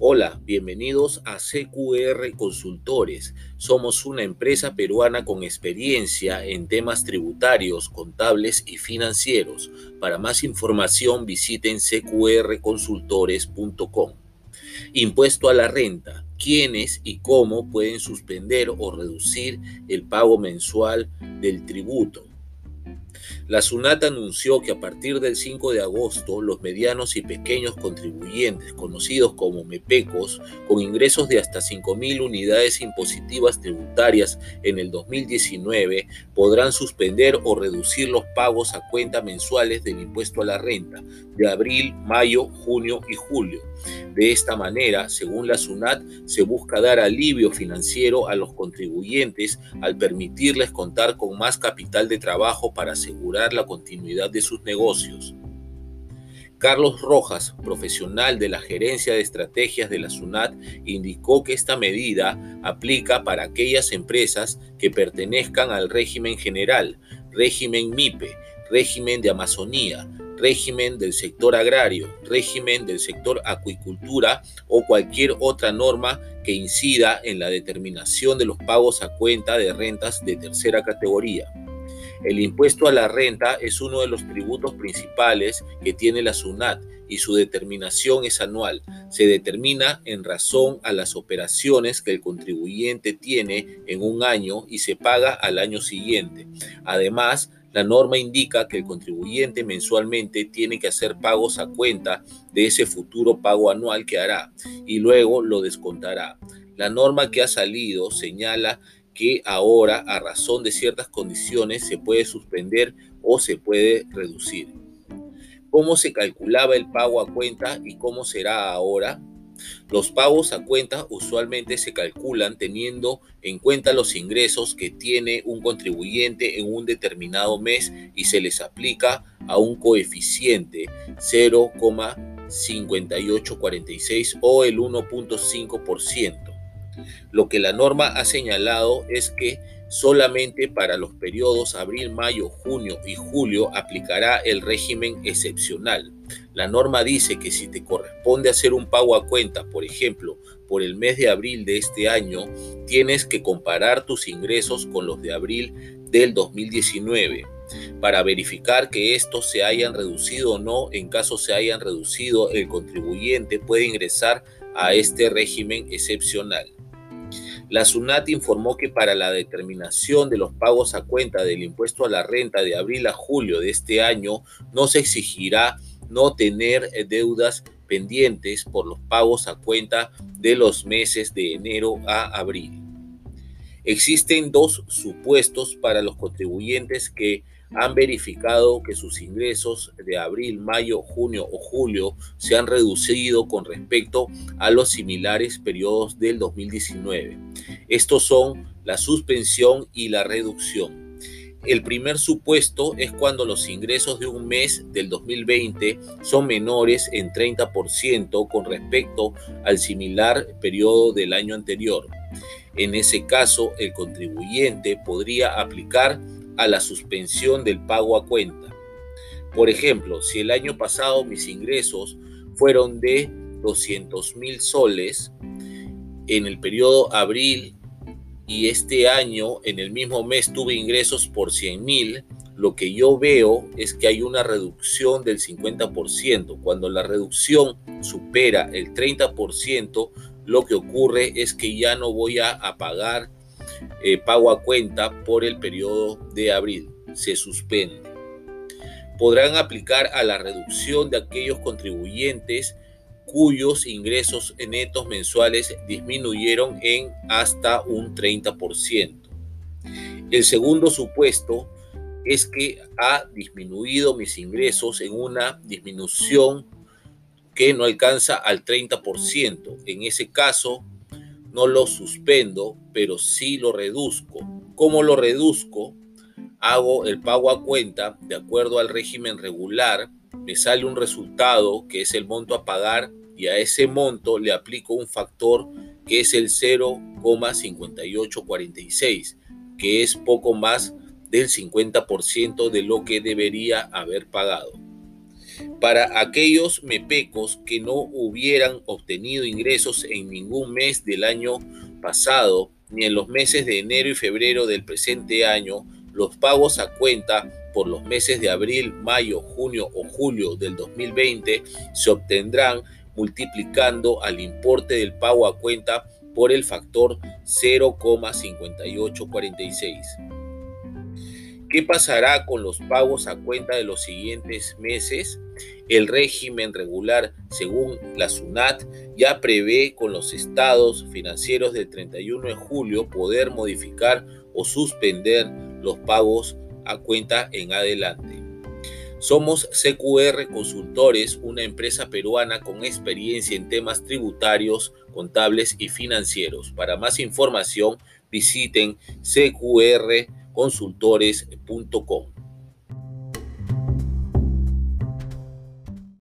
Hola, bienvenidos a CQR Consultores. Somos una empresa peruana con experiencia en temas tributarios, contables y financieros. Para más información visiten cqrconsultores.com. Impuesto a la renta. ¿Quiénes y cómo pueden suspender o reducir el pago mensual del tributo? La SUNAT anunció que a partir del 5 de agosto los medianos y pequeños contribuyentes, conocidos como MEPECOS, con ingresos de hasta 5.000 unidades impositivas tributarias en el 2019, podrán suspender o reducir los pagos a cuenta mensuales del impuesto a la renta de abril, mayo, junio y julio. De esta manera, según la SUNAT, se busca dar alivio financiero a los contribuyentes al permitirles contar con más capital de trabajo para asegurar la continuidad de sus negocios. Carlos Rojas, profesional de la Gerencia de Estrategias de la SUNAT, indicó que esta medida aplica para aquellas empresas que pertenezcan al régimen general, régimen MIPE, régimen de Amazonía, régimen del sector agrario, régimen del sector acuicultura o cualquier otra norma que incida en la determinación de los pagos a cuenta de rentas de tercera categoría. El impuesto a la renta es uno de los tributos principales que tiene la SUNAT y su determinación es anual. Se determina en razón a las operaciones que el contribuyente tiene en un año y se paga al año siguiente. Además, la norma indica que el contribuyente mensualmente tiene que hacer pagos a cuenta de ese futuro pago anual que hará y luego lo descontará. La norma que ha salido señala que ahora, a razón de ciertas condiciones, se puede suspender o se puede reducir. ¿Cómo se calculaba el pago a cuenta y cómo será ahora? Los pagos a cuenta usualmente se calculan teniendo en cuenta los ingresos que tiene un contribuyente en un determinado mes y se les aplica a un coeficiente 0,5846 o el 1.5%. Lo que la norma ha señalado es que solamente para los periodos abril, mayo, junio y julio aplicará el régimen excepcional. La norma dice que si te corresponde hacer un pago a cuenta, por ejemplo, por el mes de abril de este año, tienes que comparar tus ingresos con los de abril del 2019 para verificar que estos se hayan reducido o no. En caso se hayan reducido, el contribuyente puede ingresar a este régimen excepcional. La SUNAT informó que para la determinación de los pagos a cuenta del impuesto a la renta de abril a julio de este año no se exigirá no tener eh, deudas pendientes por los pagos a cuenta de los meses de enero a abril. Existen dos supuestos para los contribuyentes que han verificado que sus ingresos de abril, mayo, junio o julio se han reducido con respecto a los similares periodos del 2019. Estos son la suspensión y la reducción. El primer supuesto es cuando los ingresos de un mes del 2020 son menores en 30% con respecto al similar periodo del año anterior. En ese caso, el contribuyente podría aplicar a la suspensión del pago a cuenta. Por ejemplo, si el año pasado mis ingresos fueron de 200 mil soles, en el periodo abril y este año en el mismo mes tuve ingresos por 100 mil, lo que yo veo es que hay una reducción del 50%. Cuando la reducción supera el 30%, lo que ocurre es que ya no voy a, pagar eh, pago a cuenta por el periodo de abril. Se suspende. Podrán aplicar a la reducción de aquellos contribuyentes cuyos ingresos netos mensuales disminuyeron en hasta un 30%. El segundo supuesto es que ha disminuido mis ingresos en una disminución que no alcanza al 30%. En ese caso, no lo suspendo, pero sí lo reduzco. ¿Cómo lo reduzco? Hago el pago a cuenta de acuerdo al régimen regular, me sale un resultado que es el monto a pagar y a ese monto le aplico un factor que es el 0,5846, que es poco más del 50% de lo que debería haber pagado. Para aquellos mepecos que no hubieran obtenido ingresos en ningún mes del año pasado, ni en los meses de enero y febrero del presente año, los pagos a cuenta por los meses de abril, mayo, junio o julio del 2020 se obtendrán multiplicando al importe del pago a cuenta por el factor 0,5846. ¿Qué pasará con los pagos a cuenta de los siguientes meses? El régimen regular, según la SUNAT, ya prevé con los estados financieros del 31 de julio poder modificar o suspender los pagos a cuenta en adelante. Somos CQR Consultores, una empresa peruana con experiencia en temas tributarios, contables y financieros. Para más información, visiten cqrconsultores.com.